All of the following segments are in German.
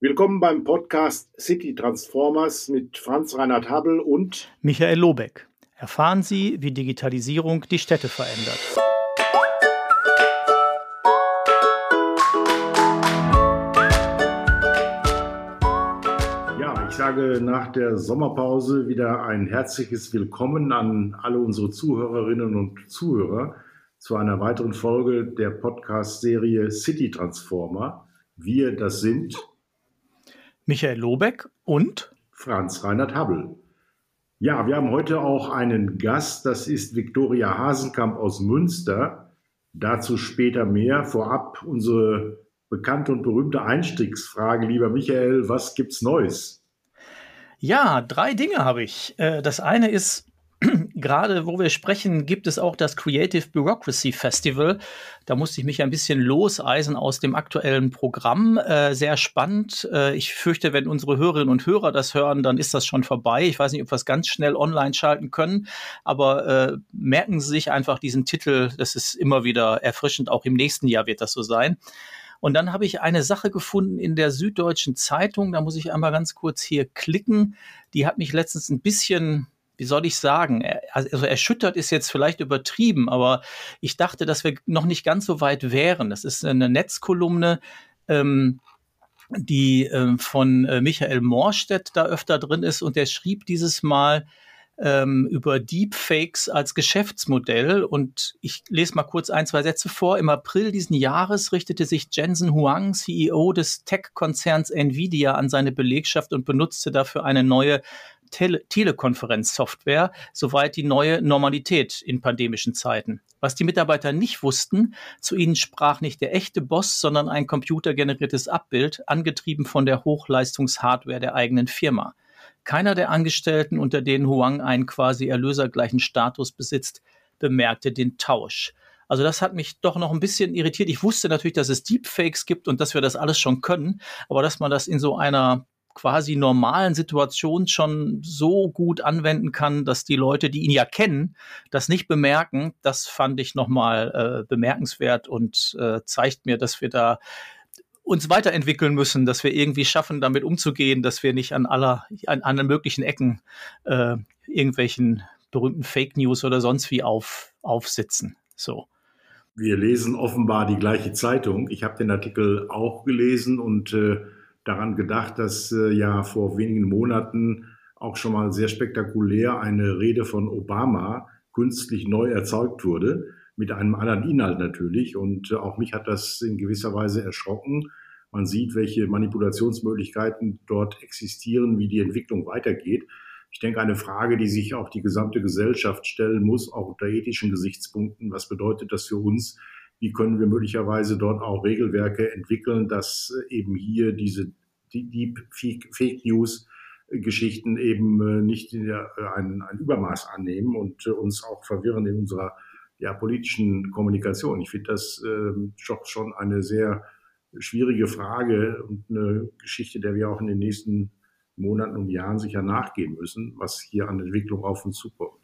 Willkommen beim Podcast City Transformers mit Franz Reinhard Habel und Michael Lobeck. Erfahren Sie, wie Digitalisierung die Städte verändert. Ja, ich sage nach der Sommerpause wieder ein herzliches Willkommen an alle unsere Zuhörerinnen und Zuhörer zu einer weiteren Folge der Podcast-Serie City Transformer. Wir, das sind Michael Lobeck und Franz Reinhard Habel. Ja, wir haben heute auch einen Gast, das ist Viktoria Hasenkamp aus Münster. Dazu später mehr. Vorab unsere bekannte und berühmte Einstiegsfrage, lieber Michael, was gibt's Neues? Ja, drei Dinge habe ich. Äh, das eine ist, gerade wo wir sprechen, gibt es auch das Creative Bureaucracy Festival. Da musste ich mich ein bisschen loseisen aus dem aktuellen Programm. Äh, sehr spannend. Äh, ich fürchte, wenn unsere Hörerinnen und Hörer das hören, dann ist das schon vorbei. Ich weiß nicht, ob wir es ganz schnell online schalten können, aber äh, merken Sie sich einfach diesen Titel. Das ist immer wieder erfrischend. Auch im nächsten Jahr wird das so sein. Und dann habe ich eine Sache gefunden in der Süddeutschen Zeitung. Da muss ich einmal ganz kurz hier klicken. Die hat mich letztens ein bisschen wie soll ich sagen, also erschüttert ist jetzt vielleicht übertrieben, aber ich dachte, dass wir noch nicht ganz so weit wären. Das ist eine Netzkolumne, ähm, die ähm, von äh, Michael Morstedt da öfter drin ist und der schrieb dieses Mal ähm, über Deepfakes als Geschäftsmodell. Und ich lese mal kurz ein, zwei Sätze vor. Im April diesen Jahres richtete sich Jensen Huang, CEO des Tech-Konzerns Nvidia, an seine Belegschaft und benutzte dafür eine neue Tele Telekonferenzsoftware, soweit die neue Normalität in pandemischen Zeiten. Was die Mitarbeiter nicht wussten, zu ihnen sprach nicht der echte Boss, sondern ein computergeneriertes Abbild, angetrieben von der Hochleistungshardware der eigenen Firma. Keiner der Angestellten, unter denen Huang einen quasi erlösergleichen Status besitzt, bemerkte den Tausch. Also das hat mich doch noch ein bisschen irritiert. Ich wusste natürlich, dass es Deepfakes gibt und dass wir das alles schon können, aber dass man das in so einer quasi normalen Situation schon so gut anwenden kann, dass die Leute, die ihn ja kennen, das nicht bemerken. Das fand ich nochmal äh, bemerkenswert und äh, zeigt mir, dass wir da uns weiterentwickeln müssen, dass wir irgendwie schaffen, damit umzugehen, dass wir nicht an aller, an allen möglichen Ecken äh, irgendwelchen berühmten Fake News oder sonst wie auf, aufsitzen. So. Wir lesen offenbar die gleiche Zeitung. Ich habe den Artikel auch gelesen und äh, daran gedacht, dass äh, ja vor wenigen Monaten auch schon mal sehr spektakulär eine Rede von Obama künstlich neu erzeugt wurde, mit einem anderen Inhalt natürlich. Und äh, auch mich hat das in gewisser Weise erschrocken. Man sieht, welche Manipulationsmöglichkeiten dort existieren, wie die Entwicklung weitergeht. Ich denke, eine Frage, die sich auch die gesamte Gesellschaft stellen muss, auch unter ethischen Gesichtspunkten. Was bedeutet das für uns? Wie können wir möglicherweise dort auch Regelwerke entwickeln, dass eben hier diese Deep Fake News Geschichten eben äh, nicht äh, ein, ein Übermaß annehmen und äh, uns auch verwirren in unserer ja, politischen Kommunikation. Ich finde das ähm, schon eine sehr schwierige Frage und eine Geschichte, der wir auch in den nächsten Monaten und Jahren sicher nachgehen müssen, was hier an Entwicklung auf uns zukommt.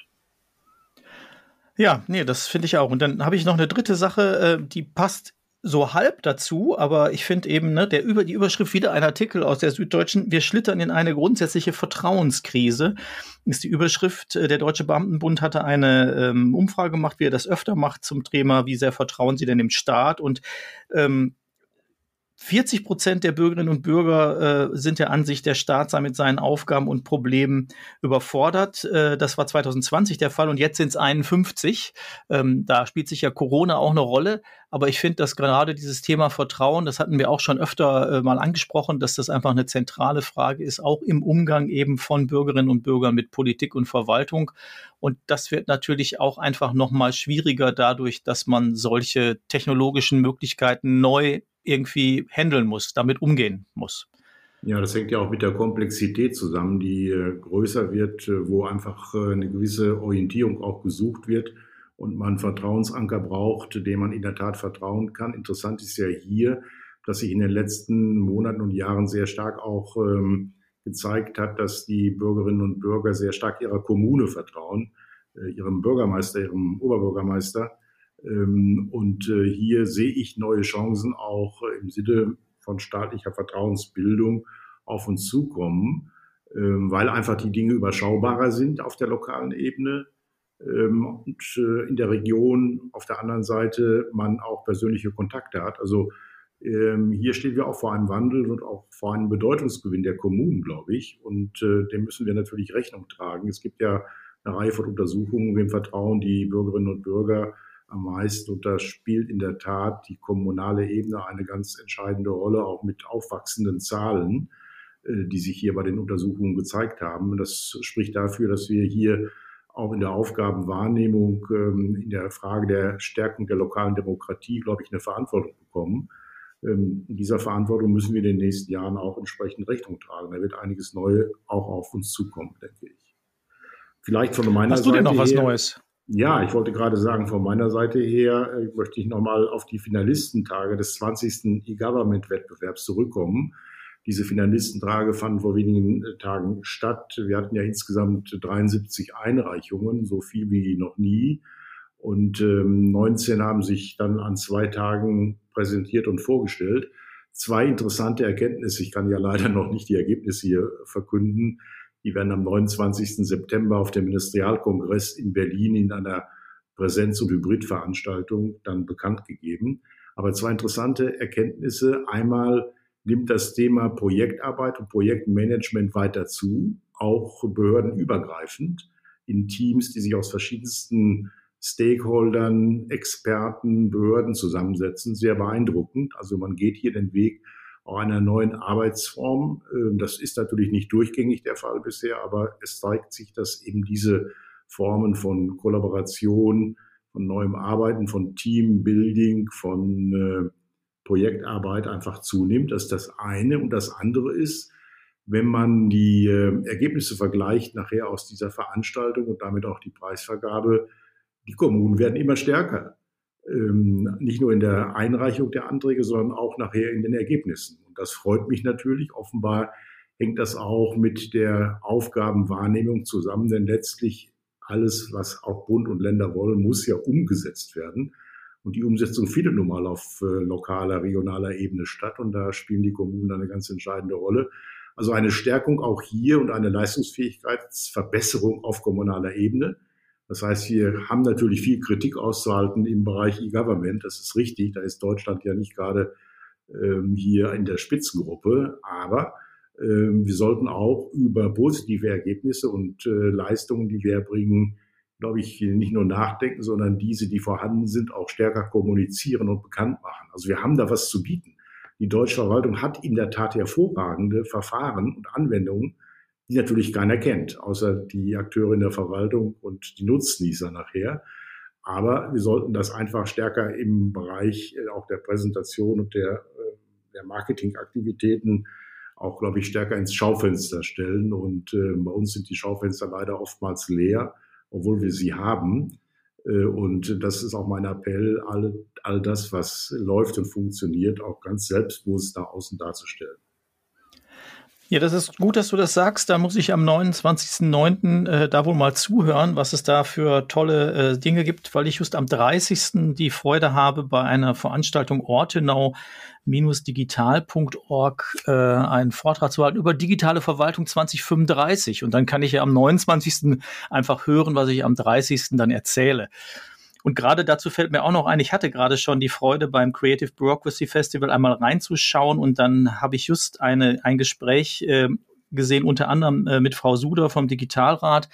Ja, nee, das finde ich auch. Und dann habe ich noch eine dritte Sache, die passt so halb dazu, aber ich finde eben, ne, der über die Überschrift wieder ein Artikel aus der Süddeutschen, wir schlittern in eine grundsätzliche Vertrauenskrise, ist die Überschrift. Äh, der Deutsche Beamtenbund hatte eine ähm, Umfrage gemacht, wie er das öfter macht zum Thema, wie sehr vertrauen Sie denn dem Staat und ähm, 40 Prozent der Bürgerinnen und Bürger äh, sind der Ansicht, der Staat sei mit seinen Aufgaben und Problemen überfordert. Äh, das war 2020 der Fall und jetzt sind es 51. Ähm, da spielt sich ja Corona auch eine Rolle. Aber ich finde, dass gerade dieses Thema Vertrauen, das hatten wir auch schon öfter äh, mal angesprochen, dass das einfach eine zentrale Frage ist, auch im Umgang eben von Bürgerinnen und Bürgern mit Politik und Verwaltung. Und das wird natürlich auch einfach noch mal schwieriger dadurch, dass man solche technologischen Möglichkeiten neu irgendwie handeln muss, damit umgehen muss. Ja, das hängt ja auch mit der Komplexität zusammen, die äh, größer wird, äh, wo einfach äh, eine gewisse Orientierung auch gesucht wird und man Vertrauensanker braucht, dem man in der Tat vertrauen kann. Interessant ist ja hier, dass sich in den letzten Monaten und Jahren sehr stark auch ähm, gezeigt hat, dass die Bürgerinnen und Bürger sehr stark ihrer Kommune vertrauen, äh, ihrem Bürgermeister, ihrem Oberbürgermeister und äh, hier sehe ich neue Chancen auch äh, im Sinne von staatlicher Vertrauensbildung auf uns zukommen, ähm, weil einfach die Dinge überschaubarer sind auf der lokalen Ebene ähm, und äh, in der Region auf der anderen Seite man auch persönliche Kontakte hat. Also ähm, hier stehen wir auch vor einem Wandel und auch vor einem Bedeutungsgewinn der Kommunen, glaube ich. Und dem müssen wir natürlich Rechnung tragen. Es gibt ja eine Reihe von Untersuchungen, wem vertrauen die Bürgerinnen und Bürger am meisten. Und da spielt in der Tat die kommunale Ebene eine ganz entscheidende Rolle, auch mit aufwachsenden Zahlen, äh, die sich hier bei den Untersuchungen gezeigt haben. Und das spricht dafür, dass wir hier auch in der Aufgabenwahrnehmung, ähm, in der Frage der Stärkung der lokalen Demokratie, glaube ich, eine Verantwortung bekommen. Ähm, dieser Verantwortung müssen wir in den nächsten Jahren auch entsprechend Rechnung tragen. Da wird einiges Neue auch auf uns zukommen, denke ich. Vielleicht von meiner Seite. Hast du denn noch was her, Neues? Ja, ich wollte gerade sagen, von meiner Seite her äh, möchte ich nochmal auf die Finalistentage des 20. E-Government-Wettbewerbs zurückkommen. Diese Finalistentage fanden vor wenigen äh, Tagen statt. Wir hatten ja insgesamt 73 Einreichungen, so viel wie noch nie. Und ähm, 19 haben sich dann an zwei Tagen präsentiert und vorgestellt. Zwei interessante Erkenntnisse. Ich kann ja leider noch nicht die Ergebnisse hier verkünden. Die werden am 29. September auf dem Ministerialkongress in Berlin in einer Präsenz- und Hybridveranstaltung dann bekannt gegeben. Aber zwei interessante Erkenntnisse. Einmal nimmt das Thema Projektarbeit und Projektmanagement weiter zu, auch behördenübergreifend in Teams, die sich aus verschiedensten Stakeholdern, Experten, Behörden zusammensetzen. Sehr beeindruckend. Also man geht hier den Weg einer neuen Arbeitsform. Ähm, das ist natürlich nicht durchgängig der Fall bisher, aber es zeigt sich, dass eben diese Formen von Kollaboration, von neuem Arbeiten, von Teambuilding, von äh, Projektarbeit einfach zunimmt. Das ist das eine. Und das andere ist, wenn man die äh, Ergebnisse vergleicht nachher aus dieser Veranstaltung und damit auch die Preisvergabe, die Kommunen werden immer stärker. Ähm, nicht nur in der Einreichung der Anträge, sondern auch nachher in den Ergebnissen. Und das freut mich natürlich. Offenbar hängt das auch mit der Aufgabenwahrnehmung zusammen, denn letztlich alles, was auch Bund und Länder wollen, muss ja umgesetzt werden. Und die Umsetzung findet nun mal auf äh, lokaler, regionaler Ebene statt. Und da spielen die Kommunen eine ganz entscheidende Rolle. Also eine Stärkung auch hier und eine Leistungsfähigkeitsverbesserung auf kommunaler Ebene. Das heißt, wir haben natürlich viel Kritik auszuhalten im Bereich E-Government. Das ist richtig. Da ist Deutschland ja nicht gerade ähm, hier in der Spitzengruppe. Aber ähm, wir sollten auch über positive Ergebnisse und äh, Leistungen, die wir erbringen, glaube ich, nicht nur nachdenken, sondern diese, die vorhanden sind, auch stärker kommunizieren und bekannt machen. Also wir haben da was zu bieten. Die deutsche Verwaltung hat in der Tat hervorragende Verfahren und Anwendungen, die natürlich keiner kennt, außer die Akteure in der Verwaltung und die Nutznießer nachher. Aber wir sollten das einfach stärker im Bereich äh, auch der Präsentation und der, äh, der Marketingaktivitäten auch, glaube ich, stärker ins Schaufenster stellen. Und äh, bei uns sind die Schaufenster leider oftmals leer, obwohl wir sie haben. Äh, und das ist auch mein Appell, all, all das, was läuft und funktioniert, auch ganz selbstbewusst nach außen darzustellen. Ja, das ist gut, dass du das sagst. Da muss ich am 29.09. Äh, da wohl mal zuhören, was es da für tolle äh, Dinge gibt, weil ich just am 30. die Freude habe, bei einer Veranstaltung ortenau-digital.org äh, einen Vortrag zu halten über digitale Verwaltung 2035. Und dann kann ich ja am 29. einfach hören, was ich am 30. dann erzähle. Und gerade dazu fällt mir auch noch ein, ich hatte gerade schon die Freude beim Creative Bureaucracy Festival einmal reinzuschauen und dann habe ich just eine, ein Gespräch äh, gesehen, unter anderem äh, mit Frau Suder vom Digitalrat.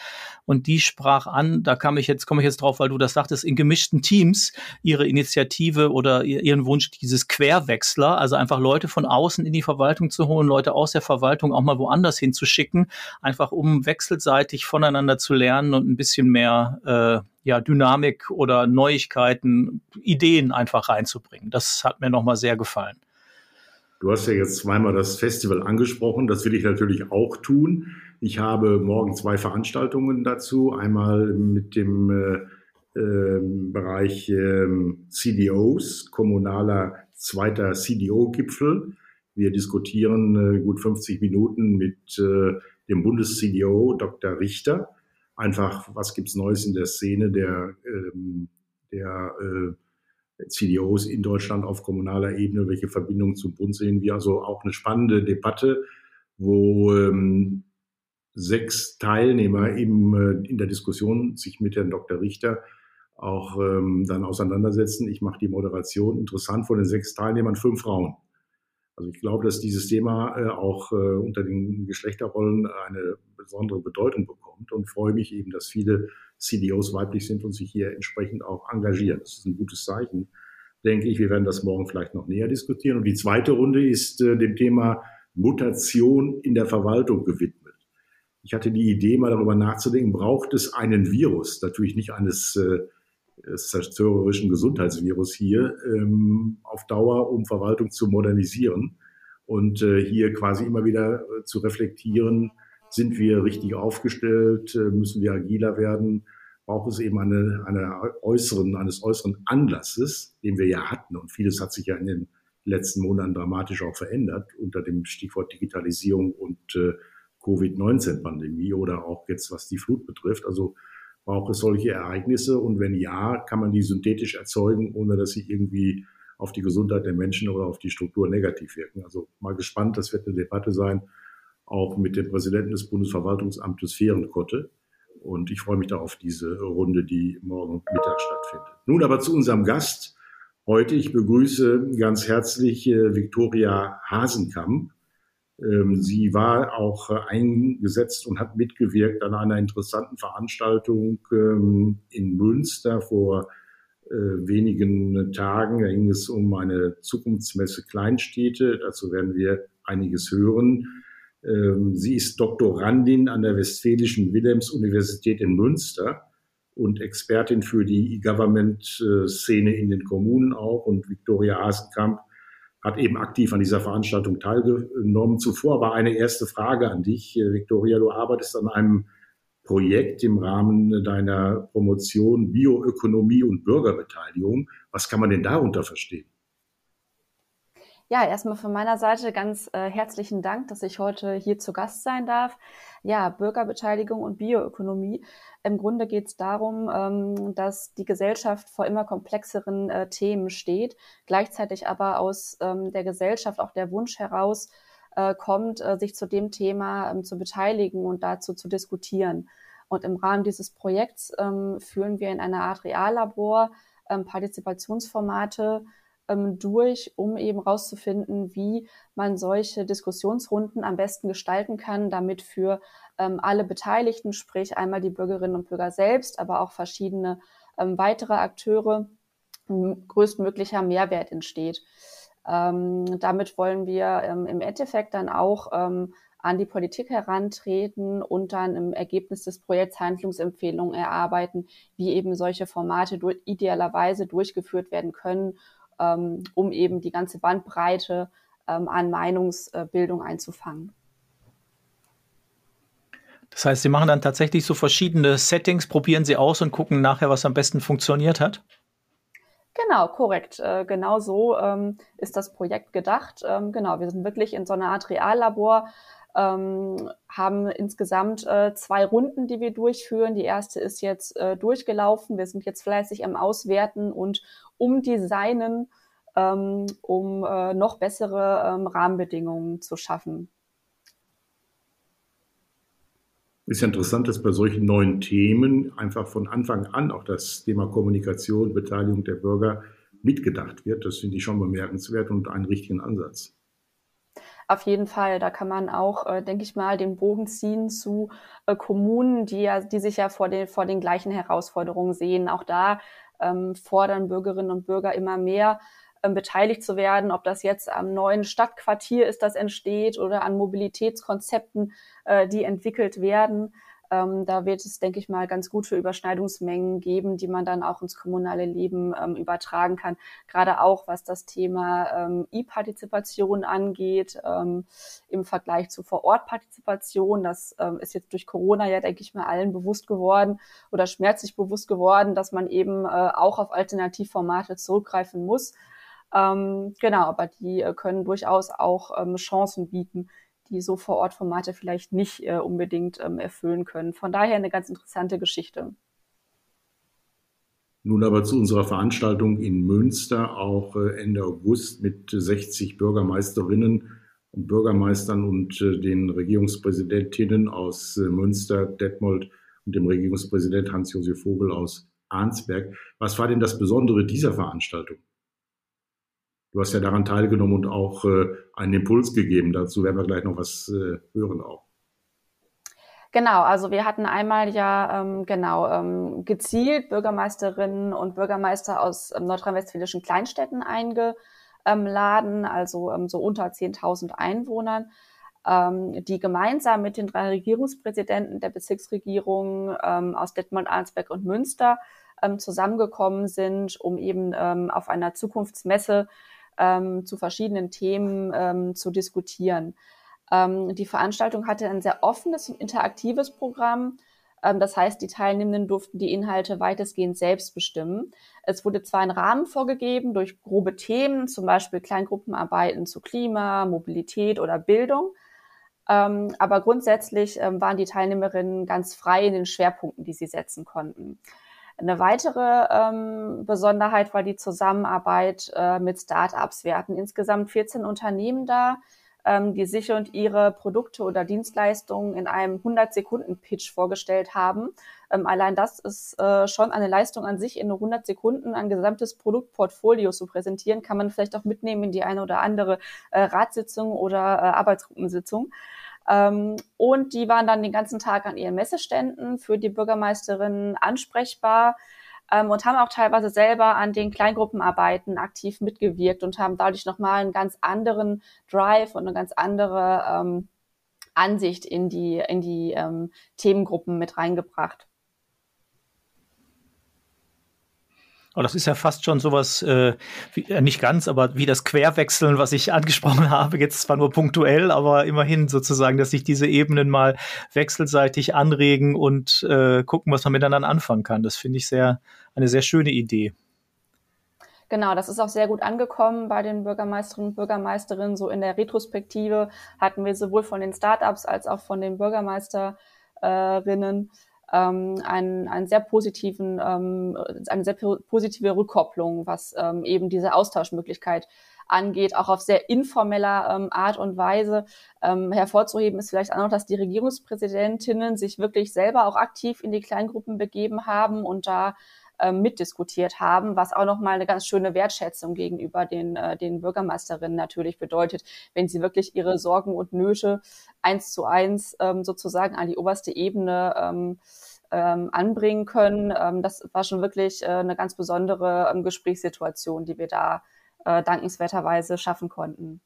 Und die sprach an, da kam ich jetzt, komme ich jetzt drauf, weil du das sagtest, in gemischten Teams ihre Initiative oder ihren Wunsch dieses Querwechsler, also einfach Leute von außen in die Verwaltung zu holen, Leute aus der Verwaltung auch mal woanders hinzuschicken, einfach um wechselseitig voneinander zu lernen und ein bisschen mehr äh, ja, Dynamik oder Neuigkeiten, Ideen einfach reinzubringen. Das hat mir nochmal sehr gefallen. Du hast ja jetzt zweimal das Festival angesprochen. Das will ich natürlich auch tun. Ich habe morgen zwei Veranstaltungen dazu. Einmal mit dem äh, äh, Bereich äh, CDOs, kommunaler zweiter CDO-Gipfel. Wir diskutieren äh, gut 50 Minuten mit äh, dem Bundes-CDO Dr. Richter. Einfach, was gibt's Neues in der Szene der, ähm, der äh, CDOs in Deutschland auf kommunaler Ebene, welche Verbindungen zum Bund sehen wir. Also auch eine spannende Debatte, wo ähm, sechs Teilnehmer eben äh, in der Diskussion sich mit Herrn Dr. Richter auch ähm, dann auseinandersetzen. Ich mache die Moderation. Interessant von den sechs Teilnehmern fünf Frauen. Also ich glaube, dass dieses Thema äh, auch äh, unter den Geschlechterrollen eine besondere Bedeutung bekommt und freue mich eben, dass viele CDOs weiblich sind und sich hier entsprechend auch engagieren. Das ist ein gutes Zeichen, denke ich. Wir werden das morgen vielleicht noch näher diskutieren. Und die zweite Runde ist äh, dem Thema Mutation in der Verwaltung gewidmet. Ich hatte die Idee, mal darüber nachzudenken, braucht es einen Virus, natürlich nicht eines äh, zerstörerischen Gesundheitsvirus hier, ähm, auf Dauer, um Verwaltung zu modernisieren und äh, hier quasi immer wieder äh, zu reflektieren, sind wir richtig aufgestellt, äh, müssen wir agiler werden, braucht es eben eine, eine äußeren, eines äußeren Anlasses, den wir ja hatten und vieles hat sich ja in den letzten Monaten dramatisch auch verändert unter dem Stichwort Digitalisierung und äh, Covid-19-Pandemie oder auch jetzt was die Flut betrifft. Also braucht es solche Ereignisse und wenn ja, kann man die synthetisch erzeugen, ohne dass sie irgendwie auf die Gesundheit der Menschen oder auf die Struktur negativ wirken. Also mal gespannt, das wird eine Debatte sein, auch mit dem Präsidenten des Bundesverwaltungsamtes Fehrenkotte. Und ich freue mich da auf diese Runde, die morgen Mittag stattfindet. Nun aber zu unserem Gast heute. Ich begrüße ganz herzlich äh, Viktoria Hasenkamp. Ähm, sie war auch äh, eingesetzt und hat mitgewirkt an einer interessanten Veranstaltung ähm, in Münster vor äh, wenigen Tagen. Da ging es um eine Zukunftsmesse Kleinstädte. Dazu werden wir einiges hören. Ähm, sie ist Doktorandin an der Westfälischen Wilhelms-Universität in Münster und Expertin für die E-Government-Szene in den Kommunen auch. Und Viktoria Hasenkamp hat eben aktiv an dieser Veranstaltung teilgenommen. Zuvor war eine erste Frage an dich, äh, Victoria. Du arbeitest an einem Projekt im Rahmen deiner Promotion Bioökonomie und Bürgerbeteiligung. Was kann man denn darunter verstehen? Ja, erstmal von meiner Seite ganz äh, herzlichen Dank, dass ich heute hier zu Gast sein darf. Ja, Bürgerbeteiligung und Bioökonomie. Im Grunde geht es darum, ähm, dass die Gesellschaft vor immer komplexeren äh, Themen steht, gleichzeitig aber aus ähm, der Gesellschaft auch der Wunsch heraus äh, kommt, äh, sich zu dem Thema ähm, zu beteiligen und dazu zu diskutieren. Und im Rahmen dieses Projekts ähm, führen wir in einer Art Reallabor ähm, Partizipationsformate ähm, durch, um eben rauszufinden, wie man solche Diskussionsrunden am besten gestalten kann, damit für ähm, alle Beteiligten, sprich einmal die Bürgerinnen und Bürger selbst, aber auch verschiedene ähm, weitere Akteure, größtmöglicher Mehrwert entsteht. Ähm, damit wollen wir ähm, im Endeffekt dann auch ähm, an die Politik herantreten und dann im Ergebnis des Projekts Handlungsempfehlungen erarbeiten, wie eben solche Formate durch, idealerweise durchgeführt werden können ähm, um eben die ganze Bandbreite ähm, an Meinungsbildung einzufangen. Das heißt, Sie machen dann tatsächlich so verschiedene Settings, probieren Sie aus und gucken nachher, was am besten funktioniert hat? Genau, korrekt. Äh, genau so ähm, ist das Projekt gedacht. Ähm, genau, wir sind wirklich in so einer Art Reallabor, ähm, haben insgesamt äh, zwei Runden, die wir durchführen. Die erste ist jetzt äh, durchgelaufen. Wir sind jetzt fleißig am Auswerten und umdesignen, ähm, um äh, noch bessere ähm, Rahmenbedingungen zu schaffen. Ist ja interessant, dass bei solchen neuen Themen einfach von Anfang an auch das Thema Kommunikation, Beteiligung der Bürger mitgedacht wird. Das finde ich schon bemerkenswert und einen richtigen Ansatz. Auf jeden Fall, da kann man auch, äh, denke ich mal, den Bogen ziehen zu äh, Kommunen, die ja, die sich ja vor den, vor den gleichen Herausforderungen sehen. Auch da ähm, fordern Bürgerinnen und Bürger immer mehr, ähm, beteiligt zu werden, ob das jetzt am neuen Stadtquartier ist, das entsteht oder an Mobilitätskonzepten, äh, die entwickelt werden. Ähm, da wird es, denke ich mal, ganz gute Überschneidungsmengen geben, die man dann auch ins kommunale Leben ähm, übertragen kann. Gerade auch was das Thema ähm, E-Partizipation angeht, ähm, im Vergleich zu Vor-Ort-Partizipation. Das ähm, ist jetzt durch Corona ja, denke ich mal, allen bewusst geworden oder schmerzlich bewusst geworden, dass man eben äh, auch auf Alternativformate zurückgreifen muss. Ähm, genau, aber die äh, können durchaus auch Chancen bieten, die so vor Ort Formate vielleicht nicht äh, unbedingt ähm, erfüllen können. Von daher eine ganz interessante Geschichte. Nun aber zu unserer Veranstaltung in Münster, auch äh, Ende August mit 60 Bürgermeisterinnen und Bürgermeistern und äh, den Regierungspräsidentinnen aus äh, Münster, Detmold und dem Regierungspräsident Hans-Josef Vogel aus Arnsberg. Was war denn das Besondere dieser Veranstaltung? Du hast ja daran teilgenommen und auch einen Impuls gegeben. Dazu werden wir gleich noch was hören auch. Genau, also wir hatten einmal ja ähm, genau ähm, gezielt Bürgermeisterinnen und Bürgermeister aus ähm, nordrhein-westfälischen Kleinstädten eingeladen, also ähm, so unter 10.000 Einwohnern, ähm, die gemeinsam mit den drei Regierungspräsidenten der Bezirksregierung ähm, aus Detmold, Arnsberg und Münster zusammengekommen sind, um eben auf einer Zukunftsmesse ähm, zu verschiedenen Themen ähm, zu diskutieren. Ähm, die Veranstaltung hatte ein sehr offenes und interaktives Programm. Ähm, das heißt, die Teilnehmenden durften die Inhalte weitestgehend selbst bestimmen. Es wurde zwar ein Rahmen vorgegeben durch grobe Themen, zum Beispiel Kleingruppenarbeiten zu Klima, Mobilität oder Bildung. Ähm, aber grundsätzlich ähm, waren die Teilnehmerinnen ganz frei in den Schwerpunkten, die sie setzen konnten. Eine weitere ähm, Besonderheit war die Zusammenarbeit äh, mit Startups. Wir hatten insgesamt 14 Unternehmen da, ähm, die sich und ihre Produkte oder Dienstleistungen in einem 100-Sekunden-Pitch vorgestellt haben. Ähm, allein das ist äh, schon eine Leistung an sich, in nur 100 Sekunden ein gesamtes Produktportfolio zu präsentieren, kann man vielleicht auch mitnehmen in die eine oder andere äh, Ratssitzung oder äh, Arbeitsgruppensitzung. Ähm, und die waren dann den ganzen Tag an ihren Messeständen für die Bürgermeisterinnen ansprechbar ähm, und haben auch teilweise selber an den Kleingruppenarbeiten aktiv mitgewirkt und haben dadurch nochmal einen ganz anderen Drive und eine ganz andere ähm, Ansicht in die, in die ähm, Themengruppen mit reingebracht. Aber das ist ja fast schon sowas, äh, wie, äh, nicht ganz, aber wie das Querwechseln, was ich angesprochen habe, jetzt zwar nur punktuell, aber immerhin sozusagen, dass sich diese Ebenen mal wechselseitig anregen und äh, gucken, was man miteinander anfangen kann. Das finde ich sehr, eine sehr schöne Idee. Genau, das ist auch sehr gut angekommen bei den Bürgermeisterinnen und Bürgermeisterinnen. So in der Retrospektive hatten wir sowohl von den Startups als auch von den Bürgermeisterinnen ähm, einen, einen sehr positiven, ähm, eine sehr positive Rückkopplung, was ähm, eben diese Austauschmöglichkeit angeht, auch auf sehr informeller ähm, Art und Weise. Ähm, hervorzuheben ist vielleicht auch noch, dass die Regierungspräsidentinnen sich wirklich selber auch aktiv in die Kleingruppen begeben haben und da ähm, mitdiskutiert haben, was auch nochmal eine ganz schöne Wertschätzung gegenüber den, äh, den Bürgermeisterinnen natürlich bedeutet, wenn sie wirklich ihre Sorgen und Nöte eins zu eins ähm, sozusagen an die oberste Ebene ähm, anbringen können. Das war schon wirklich äh, eine ganz besondere Gesprächssituation, die wir da äh, dankenswerterweise schaffen konnten.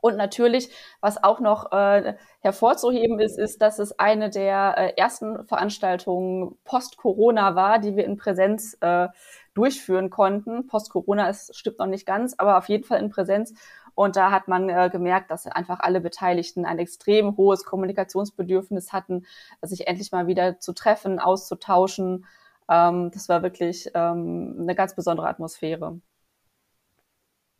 Und natürlich, was auch noch äh, hervorzuheben ist, ist, dass es eine der äh, ersten Veranstaltungen post-Corona war, die wir in Präsenz äh, durchführen konnten. Post-Corona ist stimmt noch nicht ganz, aber auf jeden Fall in Präsenz. Und da hat man äh, gemerkt, dass einfach alle Beteiligten ein extrem hohes Kommunikationsbedürfnis hatten, sich endlich mal wieder zu treffen, auszutauschen. Ähm, das war wirklich ähm, eine ganz besondere Atmosphäre.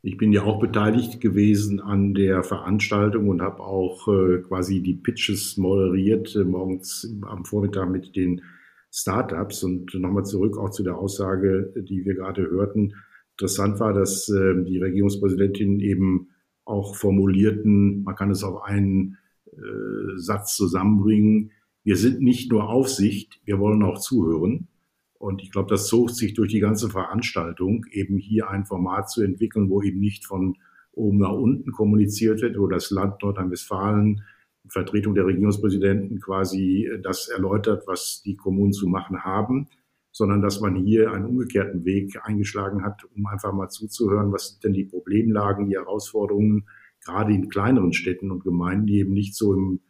Ich bin ja auch beteiligt gewesen an der Veranstaltung und habe auch äh, quasi die Pitches moderiert, äh, morgens am Vormittag mit den Startups. Und nochmal zurück auch zu der Aussage, die wir gerade hörten. Interessant war, dass äh, die Regierungspräsidentin eben auch formulierten, man kann es auf einen äh, Satz zusammenbringen, wir sind nicht nur Aufsicht, wir wollen auch zuhören. Und ich glaube, das zog sich durch die ganze Veranstaltung, eben hier ein Format zu entwickeln, wo eben nicht von oben nach unten kommuniziert wird, wo das Land Nordrhein-Westfalen, Vertretung der Regierungspräsidenten quasi äh, das erläutert, was die Kommunen zu machen haben, sondern dass man hier einen umgekehrten Weg eingeschlagen hat, um einfach mal zuzuhören, was sind denn die Problemlagen, die Herausforderungen, gerade in kleineren Städten und Gemeinden, die eben nicht so im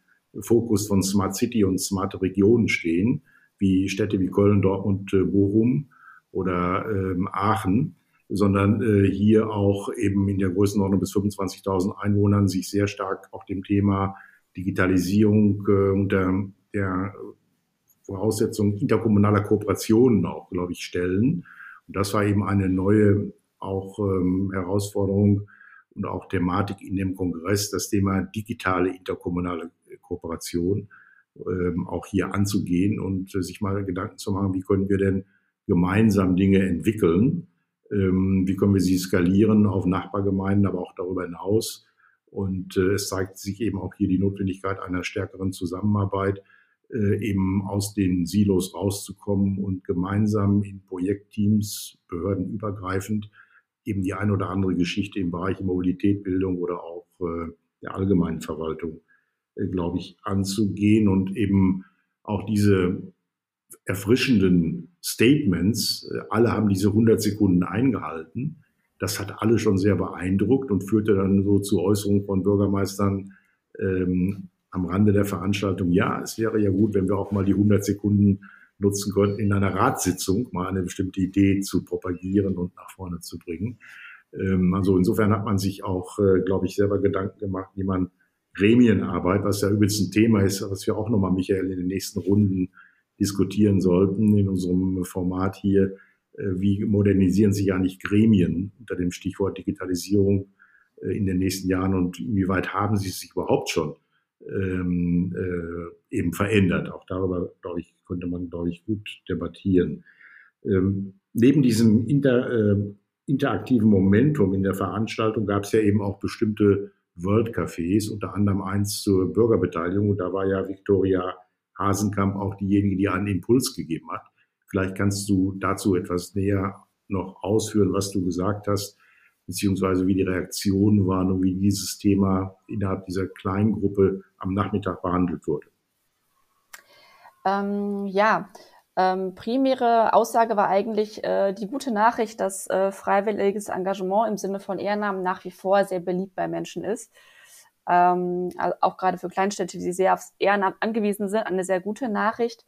Fokus von Smart City und smarte Regionen stehen, wie Städte wie Köln, Dortmund, äh, Bochum oder ähm, Aachen, sondern äh, hier auch eben in der Größenordnung bis 25.000 Einwohnern sich sehr stark auch dem Thema Digitalisierung äh, unter der Voraussetzung interkommunaler Kooperationen auch, glaube ich, stellen. Und das war eben eine neue auch ähm, Herausforderung und auch Thematik in dem Kongress, das Thema digitale interkommunale Kooperation ähm, auch hier anzugehen und äh, sich mal Gedanken zu machen, wie können wir denn gemeinsam Dinge entwickeln. Ähm, wie können wir sie skalieren auf Nachbargemeinden, aber auch darüber hinaus? Und äh, es zeigt sich eben auch hier die Notwendigkeit einer stärkeren Zusammenarbeit, äh, eben aus den Silos rauszukommen und gemeinsam in Projektteams, behördenübergreifend, eben die ein oder andere Geschichte im Bereich Mobilität, Bildung oder auch der allgemeinen Verwaltung, glaube ich, anzugehen und eben auch diese erfrischenden Statements, äh, alle haben diese 100 Sekunden eingehalten, das hat alle schon sehr beeindruckt und führte dann so zu Äußerungen von Bürgermeistern ähm, am Rande der Veranstaltung, ja, es wäre ja gut, wenn wir auch mal die 100 Sekunden nutzen könnten, in einer Ratssitzung mal eine bestimmte Idee zu propagieren und nach vorne zu bringen. Ähm, also insofern hat man sich auch, äh, glaube ich, selber Gedanken gemacht, wie man Gremienarbeit, was ja übrigens ein Thema ist, was wir auch nochmal, Michael, in den nächsten Runden diskutieren sollten in unserem Format hier, äh, wie modernisieren sich eigentlich Gremien unter dem Stichwort Digitalisierung äh, in den nächsten Jahren und inwieweit haben sie sich überhaupt schon ähm, äh, eben verändert. Auch darüber, glaube ich, konnte man, glaube ich, gut debattieren. Ähm, neben diesem inter, äh, interaktiven Momentum in der Veranstaltung gab es ja eben auch bestimmte World Cafés, unter anderem eins zur Bürgerbeteiligung. Und da war ja Viktoria Hasenkamp auch diejenige, die einen Impuls gegeben hat. Vielleicht kannst du dazu etwas näher noch ausführen, was du gesagt hast, beziehungsweise wie die Reaktionen waren und wie dieses Thema innerhalb dieser kleinen Gruppe am Nachmittag behandelt wurde. Ähm, ja, ähm, primäre Aussage war eigentlich äh, die gute Nachricht, dass äh, freiwilliges Engagement im Sinne von Ehrenamen nach wie vor sehr beliebt bei Menschen ist. Ähm, auch gerade für Kleinstädte, die sehr aufs Ehrenamt angewiesen sind, eine sehr gute Nachricht.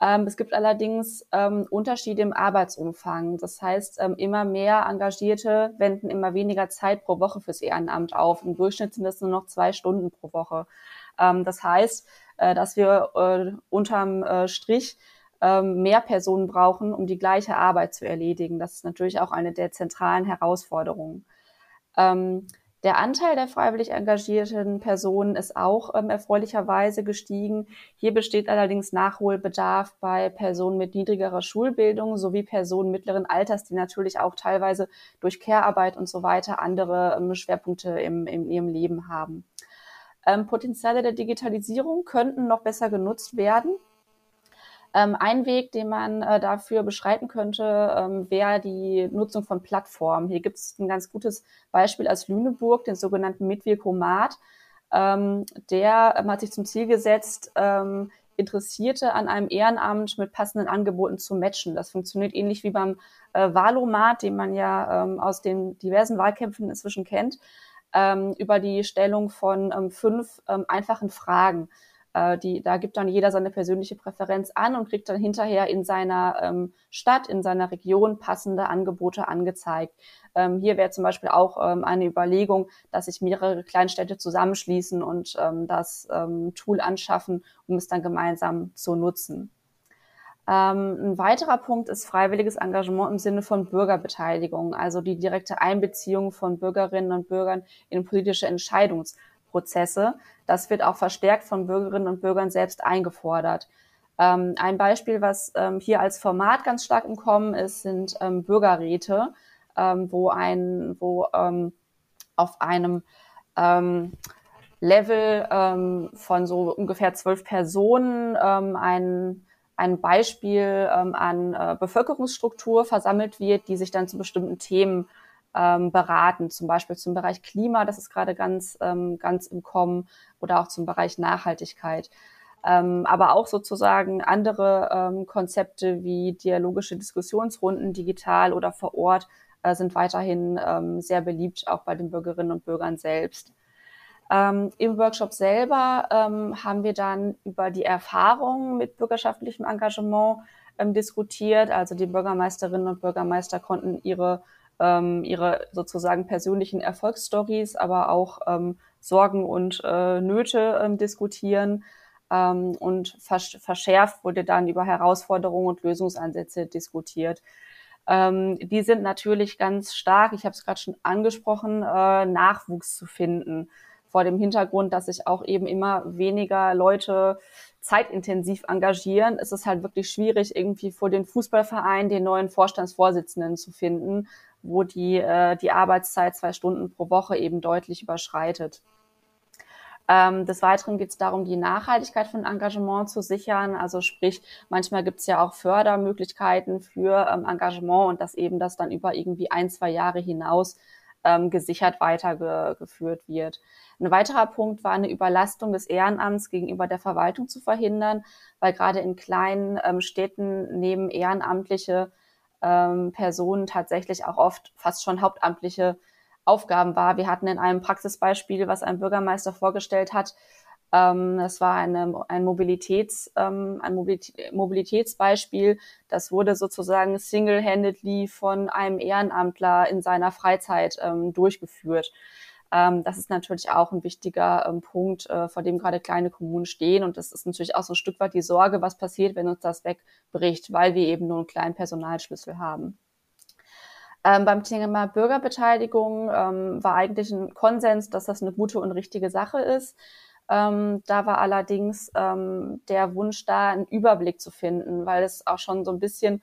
Ähm, es gibt allerdings ähm, Unterschiede im Arbeitsumfang. Das heißt, ähm, immer mehr Engagierte wenden immer weniger Zeit pro Woche fürs Ehrenamt auf. Im Durchschnitt sind es nur noch zwei Stunden pro Woche. Ähm, das heißt, äh, dass wir äh, unterm äh, Strich ähm, mehr Personen brauchen, um die gleiche Arbeit zu erledigen. Das ist natürlich auch eine der zentralen Herausforderungen. Ähm, der Anteil der freiwillig engagierten Personen ist auch ähm, erfreulicherweise gestiegen. Hier besteht allerdings Nachholbedarf bei Personen mit niedrigerer Schulbildung sowie Personen mittleren Alters, die natürlich auch teilweise durch Care-Arbeit und so weiter andere ähm, Schwerpunkte im, in ihrem Leben haben. Ähm, Potenziale der Digitalisierung könnten noch besser genutzt werden. Ähm, ein Weg, den man äh, dafür beschreiten könnte, ähm, wäre die Nutzung von Plattformen. Hier gibt es ein ganz gutes Beispiel aus Lüneburg, den sogenannten Mitwirkomat. Ähm, der ähm, hat sich zum Ziel gesetzt, ähm, Interessierte an einem Ehrenamt mit passenden Angeboten zu matchen. Das funktioniert ähnlich wie beim äh, Wahlomat, den man ja ähm, aus den diversen Wahlkämpfen inzwischen kennt, ähm, über die Stellung von ähm, fünf ähm, einfachen Fragen. Äh, die, da gibt dann jeder seine persönliche Präferenz an und kriegt dann hinterher in seiner ähm, Stadt, in seiner Region passende Angebote angezeigt. Ähm, hier wäre zum Beispiel auch ähm, eine Überlegung, dass sich mehrere Kleinstädte zusammenschließen und ähm, das ähm, Tool anschaffen, um es dann gemeinsam zu nutzen. Ähm, ein weiterer Punkt ist freiwilliges Engagement im Sinne von Bürgerbeteiligung, also die direkte Einbeziehung von Bürgerinnen und Bürgern in politische Entscheidungsprozesse. Das wird auch verstärkt von Bürgerinnen und Bürgern selbst eingefordert. Ähm, ein Beispiel, was ähm, hier als Format ganz stark im Kommen ist, sind ähm, Bürgerräte, ähm, wo ein, wo ähm, auf einem Level von so ungefähr zwölf Personen ein ein Beispiel ähm, an äh, Bevölkerungsstruktur versammelt wird, die sich dann zu bestimmten Themen ähm, beraten, zum Beispiel zum Bereich Klima, das ist gerade ganz, ähm, ganz im Kommen, oder auch zum Bereich Nachhaltigkeit. Ähm, aber auch sozusagen andere ähm, Konzepte wie dialogische Diskussionsrunden digital oder vor Ort äh, sind weiterhin ähm, sehr beliebt, auch bei den Bürgerinnen und Bürgern selbst. Ähm, Im Workshop selber ähm, haben wir dann über die Erfahrungen mit bürgerschaftlichem Engagement ähm, diskutiert. Also die Bürgermeisterinnen und Bürgermeister konnten ihre, ähm, ihre sozusagen persönlichen Erfolgsstories, aber auch ähm, Sorgen und äh, Nöte ähm, diskutieren. und vers verschärft wurde dann über Herausforderungen und Lösungsansätze diskutiert. die sind natürlich ganz stark, ich habe es gerade schon angesprochen, äh, Nachwuchs zu finden vor dem Hintergrund, dass sich auch eben immer weniger Leute zeitintensiv engagieren, ist es halt wirklich schwierig, irgendwie vor den Fußballverein den neuen Vorstandsvorsitzenden zu finden, wo die, äh, die Arbeitszeit zwei Stunden pro Woche eben deutlich überschreitet. Ähm, des Weiteren geht es darum, die Nachhaltigkeit von Engagement zu sichern. Also sprich, manchmal gibt es ja auch Fördermöglichkeiten für ähm, Engagement und dass eben das dann über irgendwie ein, zwei Jahre hinaus ähm, gesichert weitergeführt wird. Ein weiterer Punkt war eine Überlastung des Ehrenamts gegenüber der Verwaltung zu verhindern, weil gerade in kleinen ähm, Städten nehmen ehrenamtliche ähm, Personen tatsächlich auch oft fast schon hauptamtliche Aufgaben wahr. Wir hatten in einem Praxisbeispiel, was ein Bürgermeister vorgestellt hat, ähm, das war eine, ein, Mobilitäts, ähm, ein Mobilitätsbeispiel. Das wurde sozusagen single-handedly von einem Ehrenamtler in seiner Freizeit ähm, durchgeführt. Ähm, das ist natürlich auch ein wichtiger ähm, Punkt, äh, vor dem gerade kleine Kommunen stehen. Und das ist natürlich auch so ein Stück weit die Sorge, was passiert, wenn uns das wegbricht, weil wir eben nur einen kleinen Personalschlüssel haben. Ähm, beim Thema Bürgerbeteiligung ähm, war eigentlich ein Konsens, dass das eine gute und richtige Sache ist. Ähm, da war allerdings ähm, der Wunsch da, einen Überblick zu finden, weil es auch schon so ein bisschen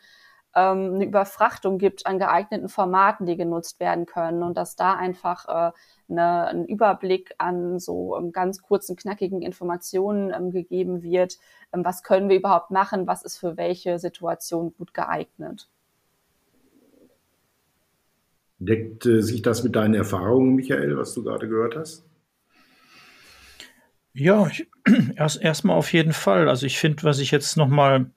ähm, eine Überfrachtung gibt an geeigneten Formaten, die genutzt werden können und dass da einfach äh, eine, ein Überblick an so ähm, ganz kurzen, knackigen Informationen ähm, gegeben wird. Ähm, was können wir überhaupt machen? Was ist für welche Situation gut geeignet? Deckt äh, sich das mit deinen Erfahrungen, Michael, was du gerade gehört hast? Ja, ich, erst erstmal auf jeden Fall. Also ich finde, was ich jetzt noch mal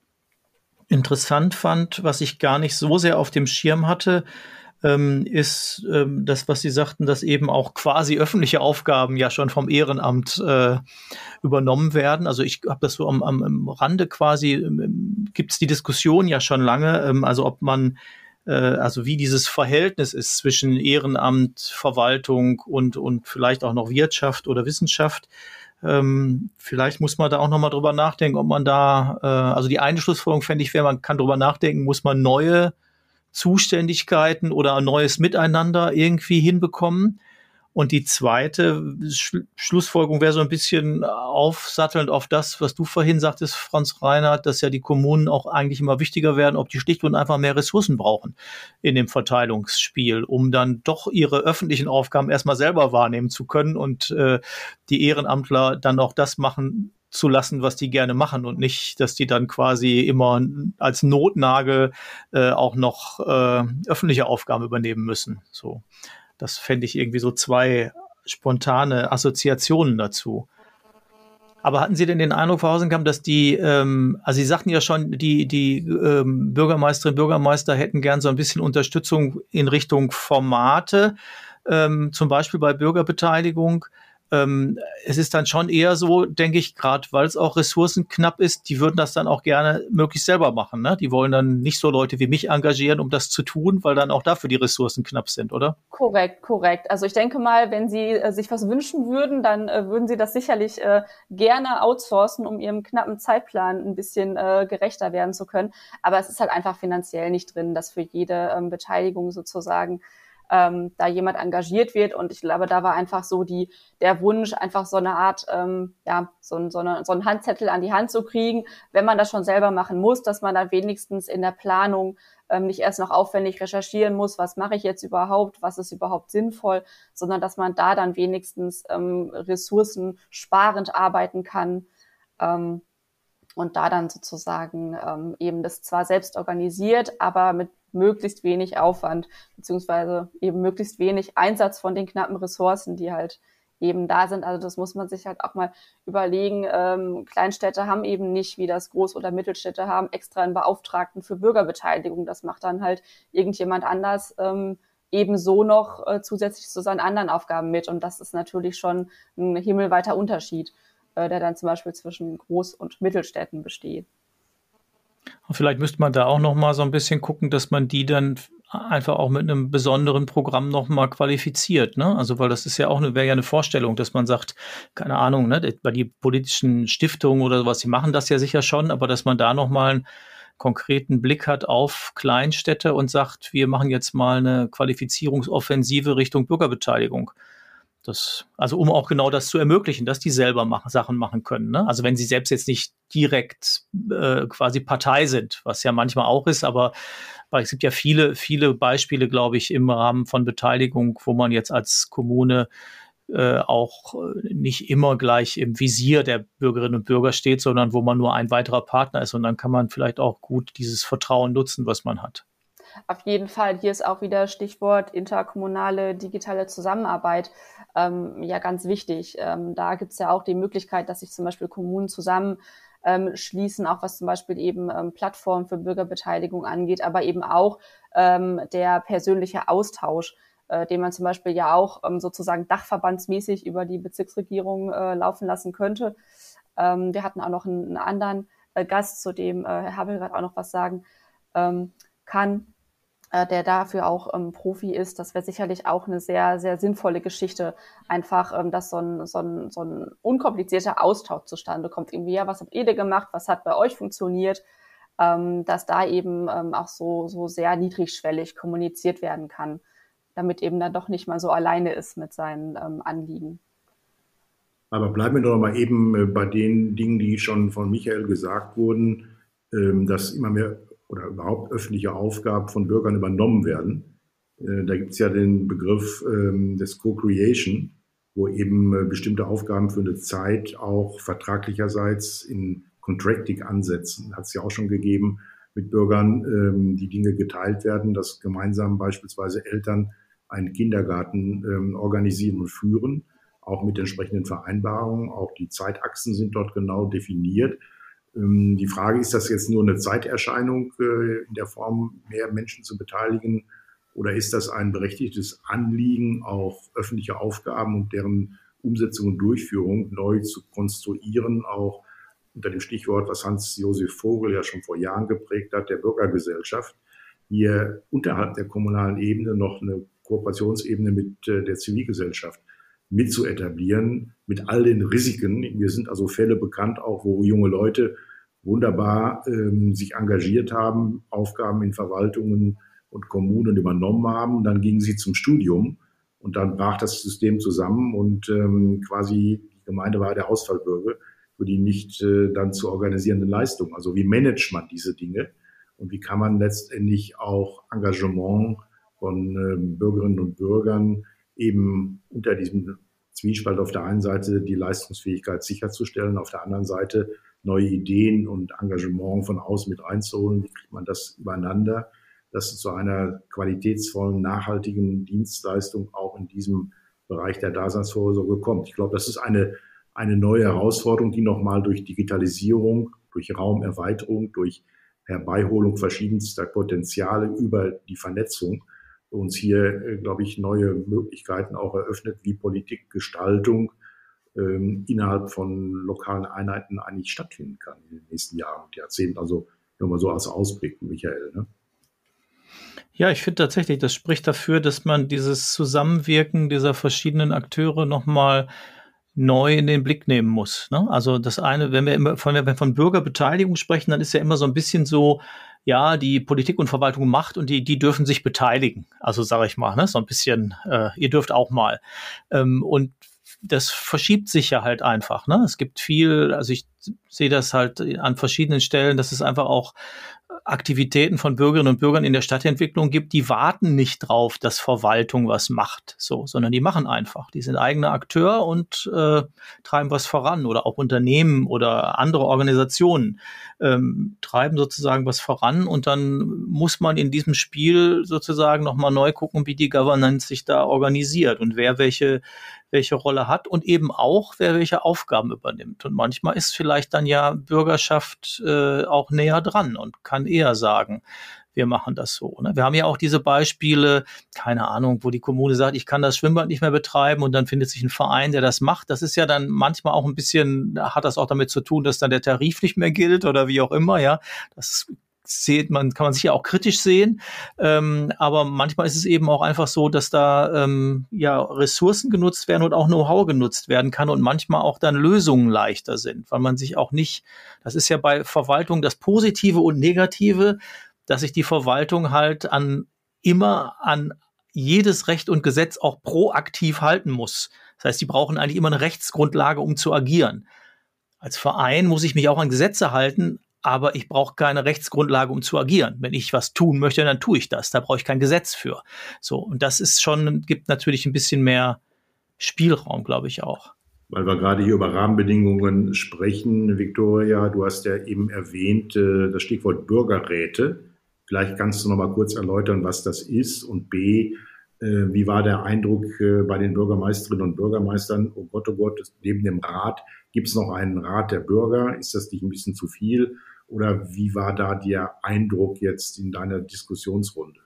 interessant fand, was ich gar nicht so sehr auf dem Schirm hatte, ähm, ist ähm, das, was Sie sagten, dass eben auch quasi öffentliche Aufgaben ja schon vom Ehrenamt äh, übernommen werden. Also ich habe das so am, am, am Rande quasi, ähm, gibt es die Diskussion ja schon lange, ähm, also ob man äh, also wie dieses Verhältnis ist zwischen Ehrenamt, Verwaltung und, und vielleicht auch noch Wirtschaft oder Wissenschaft. Ähm, vielleicht muss man da auch nochmal drüber nachdenken, ob man da, äh, also die eine Schlussfolgerung fände ich, wäre, man kann drüber nachdenken, muss man neue Zuständigkeiten oder ein neues Miteinander irgendwie hinbekommen. Und die zweite Sch Schlussfolgerung wäre so ein bisschen aufsattelnd auf das, was du vorhin sagtest, Franz Reinhardt, dass ja die Kommunen auch eigentlich immer wichtiger werden, ob die schlicht und einfach mehr Ressourcen brauchen in dem Verteilungsspiel, um dann doch ihre öffentlichen Aufgaben erstmal selber wahrnehmen zu können und äh, die Ehrenamtler dann auch das machen zu lassen, was die gerne machen und nicht, dass die dann quasi immer als Notnagel äh, auch noch äh, öffentliche Aufgaben übernehmen müssen. So. Das fände ich irgendwie so zwei spontane Assoziationen dazu. Aber hatten Sie denn den Eindruck, Frau Hausenkamp, dass die, ähm, also Sie sagten ja schon, die, die ähm, Bürgermeisterinnen und Bürgermeister hätten gern so ein bisschen Unterstützung in Richtung Formate, ähm, zum Beispiel bei Bürgerbeteiligung ähm, es ist dann schon eher so, denke ich, gerade weil es auch ressourcenknapp ist, die würden das dann auch gerne möglichst selber machen. Ne? Die wollen dann nicht so Leute wie mich engagieren, um das zu tun, weil dann auch dafür die Ressourcen knapp sind, oder? Korrekt, korrekt. Also ich denke mal, wenn Sie äh, sich was wünschen würden, dann äh, würden Sie das sicherlich äh, gerne outsourcen, um Ihrem knappen Zeitplan ein bisschen äh, gerechter werden zu können. Aber es ist halt einfach finanziell nicht drin, dass für jede ähm, Beteiligung sozusagen ähm, da jemand engagiert wird. Und ich glaube, da war einfach so die, der Wunsch, einfach so eine Art, ähm, ja, so, so, eine, so einen Handzettel an die Hand zu kriegen, wenn man das schon selber machen muss, dass man dann wenigstens in der Planung ähm, nicht erst noch aufwendig recherchieren muss, was mache ich jetzt überhaupt, was ist überhaupt sinnvoll, sondern dass man da dann wenigstens ähm, ressourcensparend arbeiten kann. Ähm, und da dann sozusagen ähm, eben das zwar selbst organisiert, aber mit möglichst wenig Aufwand, beziehungsweise eben möglichst wenig Einsatz von den knappen Ressourcen, die halt eben da sind. Also das muss man sich halt auch mal überlegen. Ähm, Kleinstädte haben eben nicht, wie das Groß- oder Mittelstädte haben, extra einen Beauftragten für Bürgerbeteiligung. Das macht dann halt irgendjemand anders ähm, ebenso noch äh, zusätzlich zu seinen anderen Aufgaben mit. Und das ist natürlich schon ein himmelweiter Unterschied, äh, der dann zum Beispiel zwischen Groß- und Mittelstädten besteht. Vielleicht müsste man da auch noch mal so ein bisschen gucken, dass man die dann einfach auch mit einem besonderen Programm noch mal qualifiziert, ne? Also weil das ist ja auch eine wäre ja eine Vorstellung, dass man sagt, keine Ahnung, ne, bei die politischen Stiftungen oder sowas, die machen das ja sicher schon, aber dass man da noch mal einen konkreten Blick hat auf Kleinstädte und sagt, wir machen jetzt mal eine Qualifizierungsoffensive Richtung Bürgerbeteiligung. Das, also um auch genau das zu ermöglichen, dass die selber machen, Sachen machen können. Ne? Also wenn sie selbst jetzt nicht direkt äh, quasi Partei sind, was ja manchmal auch ist, aber weil es gibt ja viele, viele Beispiele, glaube ich, im Rahmen von Beteiligung, wo man jetzt als Kommune äh, auch äh, nicht immer gleich im Visier der Bürgerinnen und Bürger steht, sondern wo man nur ein weiterer Partner ist. Und dann kann man vielleicht auch gut dieses Vertrauen nutzen, was man hat. Auf jeden Fall. Hier ist auch wieder Stichwort interkommunale digitale Zusammenarbeit ähm, ja ganz wichtig. Ähm, da gibt es ja auch die Möglichkeit, dass sich zum Beispiel Kommunen zusammen ähm, schließen, auch was zum Beispiel eben ähm, Plattformen für Bürgerbeteiligung angeht, aber eben auch ähm, der persönliche Austausch, äh, den man zum Beispiel ja auch ähm, sozusagen dachverbandsmäßig über die Bezirksregierung äh, laufen lassen könnte. Ähm, wir hatten auch noch einen, einen anderen äh, Gast, zu dem äh, Herr Habel gerade auch noch was sagen ähm, kann äh, der dafür auch ähm, Profi ist. Das wäre sicherlich auch eine sehr, sehr sinnvolle Geschichte. Einfach, ähm, dass so ein, so, ein, so ein unkomplizierter Austausch zustande kommt. Irgendwie, ja, was habt ihr denn gemacht? Was hat bei euch funktioniert? Ähm, dass da eben ähm, auch so, so sehr niedrigschwellig kommuniziert werden kann, damit eben dann doch nicht mal so alleine ist mit seinen ähm, Anliegen. Aber bleiben wir doch mal eben äh, bei den Dingen, die schon von Michael gesagt wurden, ähm, dass immer mehr oder überhaupt öffentliche Aufgaben von Bürgern übernommen werden. Äh, da gibt es ja den Begriff ähm, des Co-Creation, wo eben äh, bestimmte Aufgaben für eine Zeit auch vertraglicherseits in Contracting ansetzen. Hat es ja auch schon gegeben mit Bürgern, ähm, die Dinge geteilt werden, dass gemeinsam beispielsweise Eltern einen Kindergarten ähm, organisieren und führen, auch mit entsprechenden Vereinbarungen. Auch die Zeitachsen sind dort genau definiert. Ähm, die Frage, ist das jetzt nur eine Zeiterscheinung äh, in der Form, mehr Menschen zu beteiligen? Oder ist das ein berechtigtes Anliegen, auch öffentliche Aufgaben und deren Umsetzung und Durchführung neu zu konstruieren, auch unter dem Stichwort, was Hans-Josef Vogel ja schon vor Jahren geprägt hat, der Bürgergesellschaft, hier unterhalb der kommunalen Ebene noch eine Kooperationsebene mit äh, der Zivilgesellschaft mit zu etablieren, mit all den Risiken. Mir sind also Fälle bekannt, auch wo junge Leute wunderbar ähm, sich engagiert haben, Aufgaben in Verwaltungen und Kommunen übernommen haben. Dann gingen sie zum Studium und dann brach das System zusammen und ähm, quasi die Gemeinde war der Ausfallbürger für die nicht äh, dann zu organisierenden Leistungen. Also wie managt man diese Dinge und wie kann man letztendlich auch Engagement von äh, Bürgerinnen und Bürgern eben unter diesem Zwiespalt auf der einen Seite die Leistungsfähigkeit sicherzustellen, auf der anderen Seite neue Ideen und Engagement von außen mit einzuholen. Wie kriegt man das übereinander, dass zu einer qualitätsvollen, nachhaltigen Dienstleistung auch in diesem Bereich der Daseinsvorsorge kommt. Ich glaube, das ist eine, eine neue Herausforderung, die nochmal durch Digitalisierung, durch Raumerweiterung, durch Herbeiholung verschiedenster Potenziale über die Vernetzung uns hier, äh, glaube ich, neue Möglichkeiten auch eröffnet, wie Politikgestaltung ähm, innerhalb von lokalen Einheiten eigentlich stattfinden kann in den nächsten Jahren und Jahrzehnten. Also nur mal so als Ausblick, Michael. Ne? Ja, ich finde tatsächlich, das spricht dafür, dass man dieses Zusammenwirken dieser verschiedenen Akteure nochmal neu in den Blick nehmen muss. Ne? Also das eine, wenn wir immer von, wenn wir von Bürgerbeteiligung sprechen, dann ist ja immer so ein bisschen so, ja, die Politik und Verwaltung macht und die, die dürfen sich beteiligen. Also sage ich mal, ne, so ein bisschen, äh, ihr dürft auch mal. Ähm, und das verschiebt sich ja halt einfach. Ne? Es gibt viel, also ich sehe das halt an verschiedenen Stellen, dass es einfach auch Aktivitäten von Bürgerinnen und Bürgern in der Stadtentwicklung gibt, die warten nicht drauf, dass Verwaltung was macht, so, sondern die machen einfach. Die sind eigener Akteur und äh, treiben was voran oder auch Unternehmen oder andere Organisationen ähm, treiben sozusagen was voran und dann muss man in diesem Spiel sozusagen nochmal neu gucken, wie die Governance sich da organisiert und wer welche welche Rolle hat und eben auch, wer welche Aufgaben übernimmt. Und manchmal ist vielleicht dann ja Bürgerschaft äh, auch näher dran und kann eher sagen, wir machen das so. Ne? Wir haben ja auch diese Beispiele, keine Ahnung, wo die Kommune sagt, ich kann das Schwimmbad nicht mehr betreiben und dann findet sich ein Verein, der das macht. Das ist ja dann manchmal auch ein bisschen, hat das auch damit zu tun, dass dann der Tarif nicht mehr gilt oder wie auch immer, ja. Das sieht man, kann man sich ja auch kritisch sehen. Ähm, aber manchmal ist es eben auch einfach so, dass da ähm, ja Ressourcen genutzt werden und auch Know-how genutzt werden kann und manchmal auch dann Lösungen leichter sind, weil man sich auch nicht, das ist ja bei Verwaltung das Positive und Negative, dass sich die Verwaltung halt an immer an jedes Recht und Gesetz auch proaktiv halten muss. Das heißt, die brauchen eigentlich immer eine Rechtsgrundlage, um zu agieren. Als Verein muss ich mich auch an Gesetze halten, aber ich brauche keine Rechtsgrundlage, um zu agieren. Wenn ich was tun möchte, dann tue ich das. Da brauche ich kein Gesetz für. So, und das ist schon, gibt natürlich ein bisschen mehr Spielraum, glaube ich auch. Weil wir gerade hier über Rahmenbedingungen sprechen, Victoria, du hast ja eben erwähnt, äh, das Stichwort Bürgerräte. Vielleicht kannst du noch mal kurz erläutern, was das ist und B, äh, wie war der Eindruck äh, bei den Bürgermeisterinnen und Bürgermeistern? Oh Gott, oh Gott, neben dem Rat gibt es noch einen Rat der Bürger. Ist das nicht ein bisschen zu viel? Oder wie war da der Eindruck jetzt in deiner Diskussionsrunde?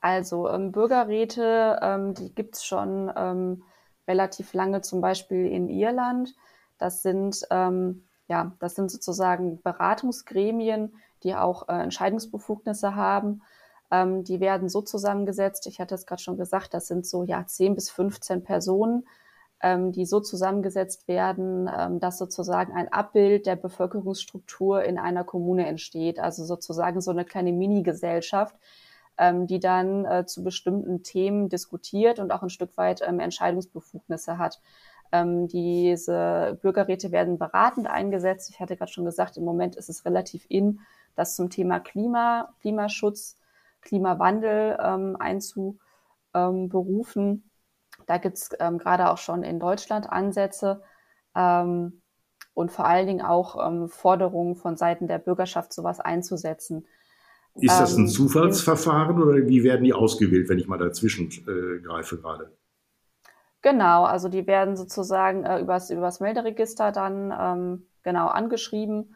Also ähm, Bürgerräte, ähm, die gibt es schon ähm, relativ lange, zum Beispiel in Irland. Das sind ähm, ja, das sind sozusagen Beratungsgremien, die auch äh, Entscheidungsbefugnisse haben. Ähm, die werden so zusammengesetzt. Ich hatte es gerade schon gesagt, das sind so ja 10 bis 15 Personen, ähm, die so zusammengesetzt werden, ähm, dass sozusagen ein Abbild der Bevölkerungsstruktur in einer Kommune entsteht. Also sozusagen so eine kleine Mini-Gesellschaft, ähm, die dann äh, zu bestimmten Themen diskutiert und auch ein Stück weit ähm, Entscheidungsbefugnisse hat. Ähm, diese Bürgerräte werden beratend eingesetzt. Ich hatte gerade schon gesagt, im Moment ist es relativ in, das zum Thema Klima, Klimaschutz, Klimawandel ähm, einzuberufen. Da gibt es ähm, gerade auch schon in Deutschland Ansätze ähm, und vor allen Dingen auch ähm, Forderungen von Seiten der Bürgerschaft, sowas einzusetzen. Ist das ein ähm, Zufallsverfahren oder wie werden die ausgewählt, wenn ich mal dazwischen äh, greife gerade? Genau, also die werden sozusagen äh, übers, übers Melderegister dann ähm, genau angeschrieben.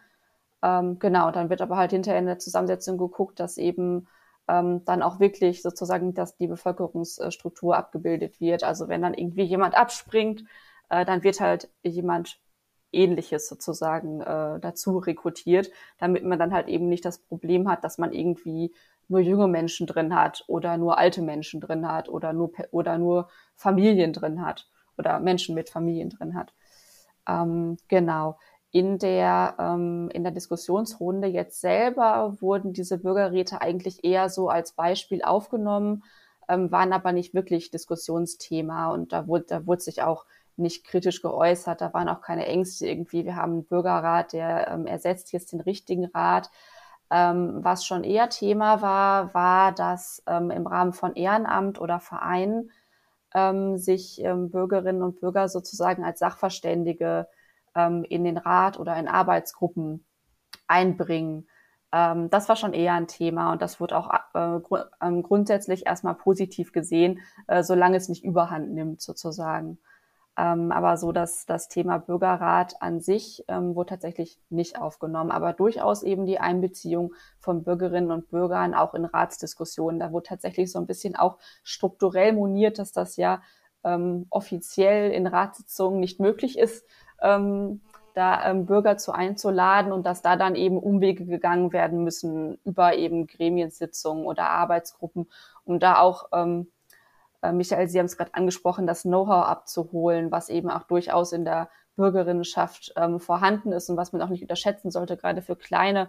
Ähm, genau, dann wird aber halt hinterher in der Zusammensetzung geguckt, dass eben ähm, dann auch wirklich sozusagen, dass die Bevölkerungsstruktur abgebildet wird. Also wenn dann irgendwie jemand abspringt, äh, dann wird halt jemand Ähnliches sozusagen äh, dazu rekrutiert, damit man dann halt eben nicht das Problem hat, dass man irgendwie nur junge Menschen drin hat oder nur alte Menschen drin hat oder nur oder nur Familien drin hat oder Menschen mit Familien drin hat. Ähm, genau. In der, ähm, in der Diskussionsrunde jetzt selber wurden diese Bürgerräte eigentlich eher so als Beispiel aufgenommen, ähm, waren aber nicht wirklich Diskussionsthema und da wurde, da wurde sich auch nicht kritisch geäußert. Da waren auch keine Ängste irgendwie. Wir haben einen Bürgerrat, der ähm, ersetzt jetzt den richtigen Rat. Ähm, was schon eher Thema war, war, dass ähm, im Rahmen von Ehrenamt oder Vereinen ähm, sich ähm, Bürgerinnen und Bürger sozusagen als Sachverständige ähm, in den Rat oder in Arbeitsgruppen einbringen. das war schon eher ein Thema und das wurde auch äh, gr grundsätzlich erstmal positiv gesehen, äh, solange es nicht überhand nimmt sozusagen. Ähm, aber so dass das Thema Bürgerrat an sich ähm, wurde tatsächlich nicht aufgenommen, aber durchaus eben die Einbeziehung von Bürgerinnen und Bürgern auch in Ratsdiskussionen. Da wurde tatsächlich so ein bisschen auch strukturell moniert, dass das ja ähm, offiziell in Ratssitzungen nicht möglich ist, ähm, da ähm, Bürger zu einzuladen und dass da dann eben Umwege gegangen werden müssen über eben Gremiensitzungen oder Arbeitsgruppen, um da auch ähm, äh, Michael, Sie haben es gerade angesprochen, das Know-how abzuholen, was eben auch durchaus in der Bürgerinnenschaft ähm, vorhanden ist und was man auch nicht unterschätzen sollte. Gerade für kleine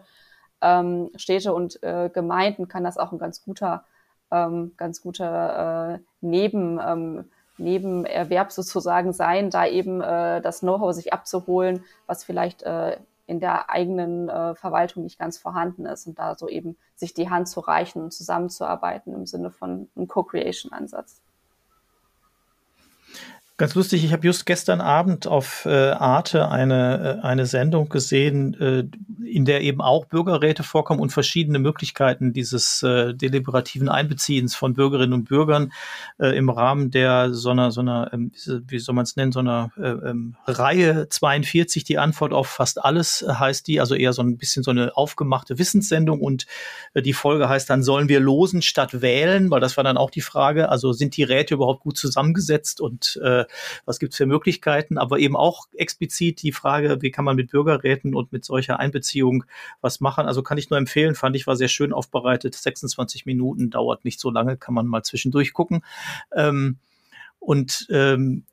ähm, Städte und äh, Gemeinden kann das auch ein ganz guter, ähm, ganz guter äh, Neben, ähm, Nebenerwerb sozusagen sein, da eben äh, das Know-how sich abzuholen, was vielleicht äh, in der eigenen äh, Verwaltung nicht ganz vorhanden ist und da so eben sich die Hand zu reichen und zusammenzuarbeiten im Sinne von einem Co-Creation-Ansatz. Ganz lustig, ich habe just gestern Abend auf äh, Arte eine, äh, eine Sendung gesehen, äh, in der eben auch Bürgerräte vorkommen und verschiedene Möglichkeiten dieses äh, deliberativen Einbeziehens von Bürgerinnen und Bürgern äh, im Rahmen der so einer, so einer ähm, wie soll man es nennen, so einer äh, ähm, Reihe 42, die Antwort auf fast alles heißt die, also eher so ein bisschen so eine aufgemachte Wissenssendung und äh, die Folge heißt dann, sollen wir losen statt wählen, weil das war dann auch die Frage, also sind die Räte überhaupt gut zusammengesetzt und äh, was gibt es für Möglichkeiten, aber eben auch explizit die Frage, wie kann man mit Bürgerräten und mit solcher Einbeziehung was machen. Also kann ich nur empfehlen, fand ich, war sehr schön aufbereitet. 26 Minuten dauert nicht so lange, kann man mal zwischendurch gucken. Ähm, und ähm,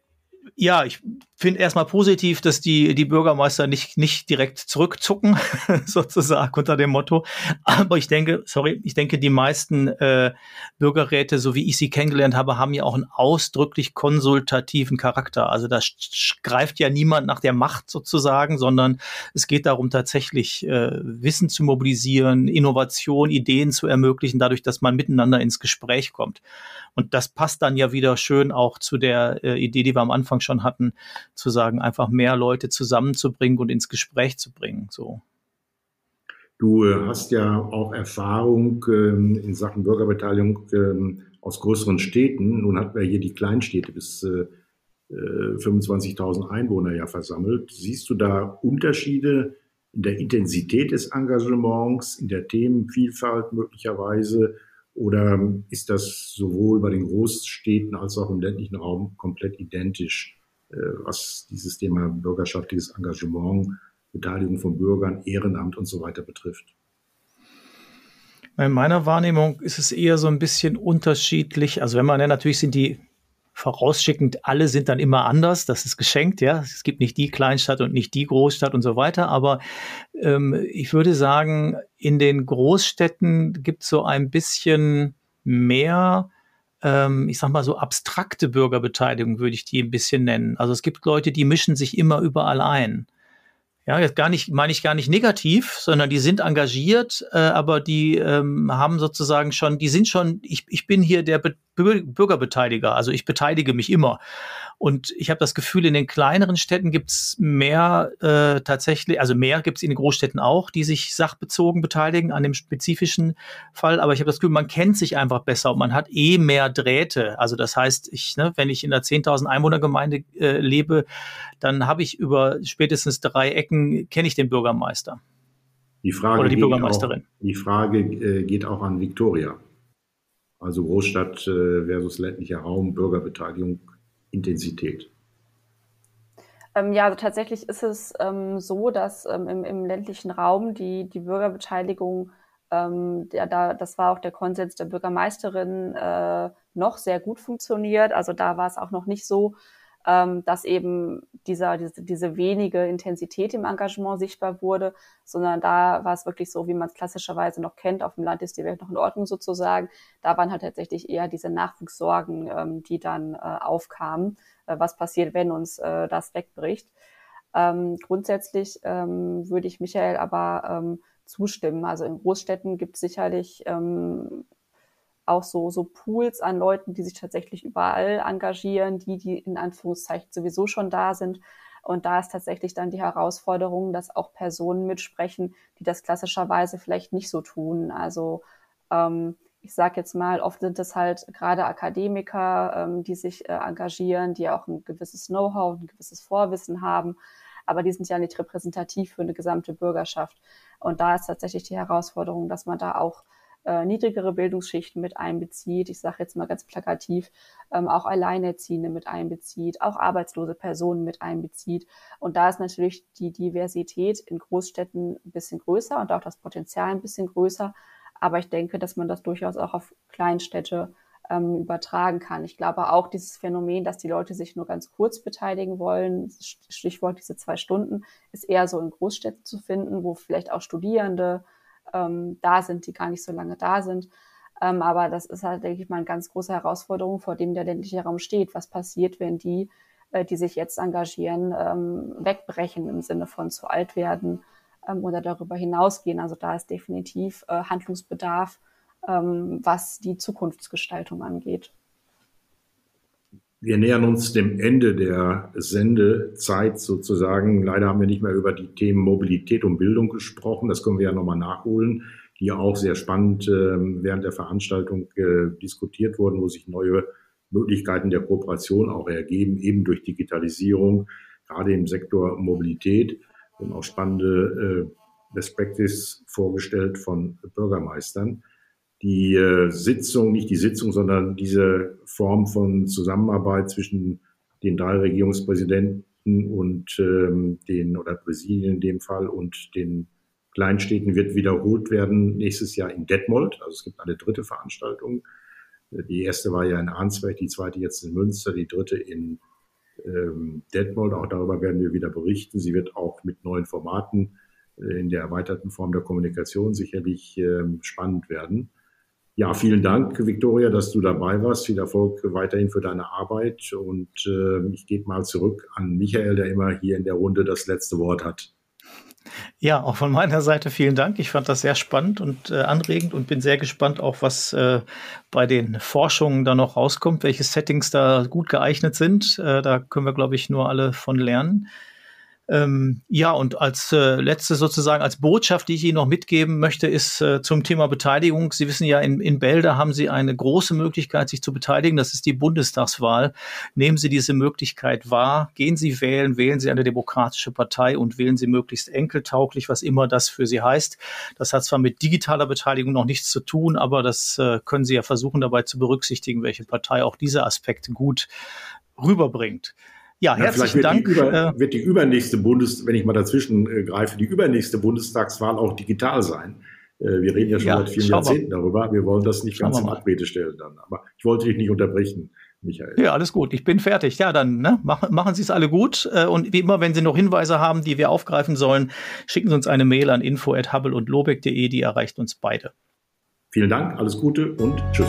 Ja, ich finde erstmal positiv, dass die, die Bürgermeister nicht, nicht direkt zurückzucken, sozusagen unter dem Motto. Aber ich denke, sorry, ich denke, die meisten äh, Bürgerräte, so wie ich sie kennengelernt habe, haben ja auch einen ausdrücklich konsultativen Charakter. Also da greift ja niemand nach der Macht sozusagen, sondern es geht darum, tatsächlich äh, Wissen zu mobilisieren, Innovation, Ideen zu ermöglichen, dadurch, dass man miteinander ins Gespräch kommt. Und das passt dann ja wieder schön auch zu der äh, Idee, die wir am Anfang schon hatten, zu sagen, einfach mehr Leute zusammenzubringen und ins Gespräch zu bringen. So. Du äh, hast ja auch Erfahrung ähm, in Sachen Bürgerbeteiligung ähm, aus größeren Städten. Nun hatten wir hier die Kleinstädte bis äh, 25.000 äh, Einwohner ja versammelt. Siehst du da Unterschiede in der Intensität des Engagements, in der Themenvielfalt möglicherweise? Oder ist das sowohl bei den Großstädten als auch im ländlichen Raum komplett identisch? Äh, was dieses Thema bürgerschaftliches Engagement, Beteiligung von Bürgern, Ehrenamt und so weiter betrifft. In meiner Wahrnehmung ist es eher so ein bisschen unterschiedlich. Also wenn man ja, natürlich sind die vorausschickend, alle sind dann immer anders, das ist geschenkt, ja. Es gibt nicht die Kleinstadt und nicht die Großstadt und so weiter, aber ähm, ich würde sagen, in den Großstädten gibt es so ein bisschen mehr ähm, ich sag mal so abstrakte Bürgerbeteiligung würde ich die ein bisschen nennen. Also es gibt Leute, die mischen sich immer überall ein. Ja, jetzt gar nicht, meine ich gar nicht negativ, sondern die sind engagiert, äh, aber die ähm, haben sozusagen schon, die sind schon, ich, ich bin hier der Be Bürgerbeteiliger, also ich beteilige mich immer. Und ich habe das Gefühl, in den kleineren Städten gibt's mehr äh, tatsächlich, also mehr gibt's in den Großstädten auch, die sich sachbezogen beteiligen an dem spezifischen Fall. Aber ich habe das Gefühl, man kennt sich einfach besser und man hat eh mehr Drähte. Also das heißt, ich, ne, wenn ich in der 10.000 Einwohnergemeinde äh, lebe, dann habe ich über spätestens drei Ecken, kenne ich den Bürgermeister. Die Frage Oder die Bürgermeisterin. Auch, die Frage äh, geht auch an Viktoria. Also Großstadt äh, versus ländlicher Raum, Bürgerbeteiligung Intensität? Ähm, ja, also tatsächlich ist es ähm, so, dass ähm, im, im, ländlichen Raum die, die Bürgerbeteiligung, ähm, ja, da, das war auch der Konsens der Bürgermeisterin, äh, noch sehr gut funktioniert. Also da war es auch noch nicht so, ähm, dass eben dieser, diese, diese wenige Intensität im Engagement sichtbar wurde, sondern da war es wirklich so, wie man es klassischerweise noch kennt, auf dem Land ist die Welt noch in Ordnung sozusagen. Da waren halt tatsächlich eher diese Nachwuchssorgen, ähm, die dann äh, aufkamen, äh, was passiert, wenn uns äh, das wegbricht. Ähm, grundsätzlich ähm, würde ich Michael aber ähm, zustimmen. Also in Großstädten gibt es sicherlich ähm, auch so, so Pools an Leuten, die sich tatsächlich überall engagieren, die, die in Anführungszeichen sowieso schon da sind. Und da ist tatsächlich dann die Herausforderung, dass auch Personen mitsprechen, die das klassischerweise vielleicht nicht so tun. Also ähm, ich sage jetzt mal, oft sind es halt gerade Akademiker, ähm, die sich äh, engagieren, die auch ein gewisses Know-how, ein gewisses Vorwissen haben, aber die sind ja nicht repräsentativ für eine gesamte Bürgerschaft. Und da ist tatsächlich die Herausforderung, dass man da auch äh, niedrigere Bildungsschichten mit einbezieht, ich sage jetzt mal ganz plakativ, ähm, auch Alleinerziehende mit einbezieht, auch arbeitslose Personen mit einbezieht. Und da ist natürlich die Diversität in Großstädten ein bisschen größer und auch das Potenzial ein bisschen größer. Aber ich denke, dass man das durchaus auch auf Kleinstädte ähm, übertragen kann. Ich glaube auch dieses Phänomen, dass die Leute sich nur ganz kurz beteiligen wollen, Stichwort diese zwei Stunden, ist eher so in Großstädten zu finden, wo vielleicht auch Studierende ähm, da sind, die gar nicht so lange da sind. Ähm, aber das ist halt, denke ich mal, eine ganz große Herausforderung, vor dem der ländliche Raum steht. Was passiert, wenn die, äh, die sich jetzt engagieren, ähm, wegbrechen im Sinne von zu alt werden ähm, oder darüber hinausgehen? Also da ist definitiv äh, Handlungsbedarf, ähm, was die Zukunftsgestaltung angeht. Wir nähern uns dem Ende der Sendezeit sozusagen. Leider haben wir nicht mehr über die Themen Mobilität und Bildung gesprochen. Das können wir ja nochmal nachholen, die auch sehr spannend äh, während der Veranstaltung äh, diskutiert wurden, wo sich neue Möglichkeiten der Kooperation auch ergeben, eben durch Digitalisierung, gerade im Sektor Mobilität und auch spannende äh, Best Practice vorgestellt von Bürgermeistern die äh, Sitzung, nicht die Sitzung, sondern diese Form von Zusammenarbeit zwischen den drei Regierungspräsidenten und ähm, den oder Präsidien in dem Fall und den Kleinstädten wird wiederholt werden nächstes Jahr in Detmold. Also es gibt eine dritte Veranstaltung. Die erste war ja in Arnsberg, die zweite jetzt in Münster, die dritte in ähm, Detmold. Auch darüber werden wir wieder berichten. Sie wird auch mit neuen Formaten äh, in der erweiterten Form der Kommunikation sicherlich ähm, spannend werden. Ja, vielen Dank, Viktoria, dass du dabei warst. Viel Erfolg weiterhin für deine Arbeit. Und äh, ich gebe mal zurück an Michael, der immer hier in der Runde das letzte Wort hat. Ja, auch von meiner Seite vielen Dank. Ich fand das sehr spannend und äh, anregend und bin sehr gespannt auch, was äh, bei den Forschungen da noch rauskommt, welche Settings da gut geeignet sind. Äh, da können wir, glaube ich, nur alle von lernen. Ähm, ja, und als äh, letzte sozusagen, als Botschaft, die ich Ihnen noch mitgeben möchte, ist äh, zum Thema Beteiligung. Sie wissen ja, in, in Bälde haben Sie eine große Möglichkeit, sich zu beteiligen. Das ist die Bundestagswahl. Nehmen Sie diese Möglichkeit wahr. Gehen Sie wählen, wählen Sie eine demokratische Partei und wählen Sie möglichst enkeltauglich, was immer das für Sie heißt. Das hat zwar mit digitaler Beteiligung noch nichts zu tun, aber das äh, können Sie ja versuchen dabei zu berücksichtigen, welche Partei auch diese Aspekte gut rüberbringt. Ja, ja herzlichen wird Dank. Die über, äh, wird die übernächste Bundes, wenn ich mal dazwischen äh, greife, die übernächste Bundestagswahl auch digital sein. Äh, wir reden ja schon ja, seit vielen Jahrzehnten wir. darüber. Wir wollen das nicht schauen ganz in Abrede stellen dann. Aber ich wollte dich nicht unterbrechen. Michael. Ja, alles gut. Ich bin fertig. Ja, dann ne, machen, machen Sie es alle gut. Äh, und wie immer, wenn Sie noch Hinweise haben, die wir aufgreifen sollen, schicken Sie uns eine Mail an info.hubble und lobeck.de. Die erreicht uns beide. Vielen Dank, alles Gute und tschüss.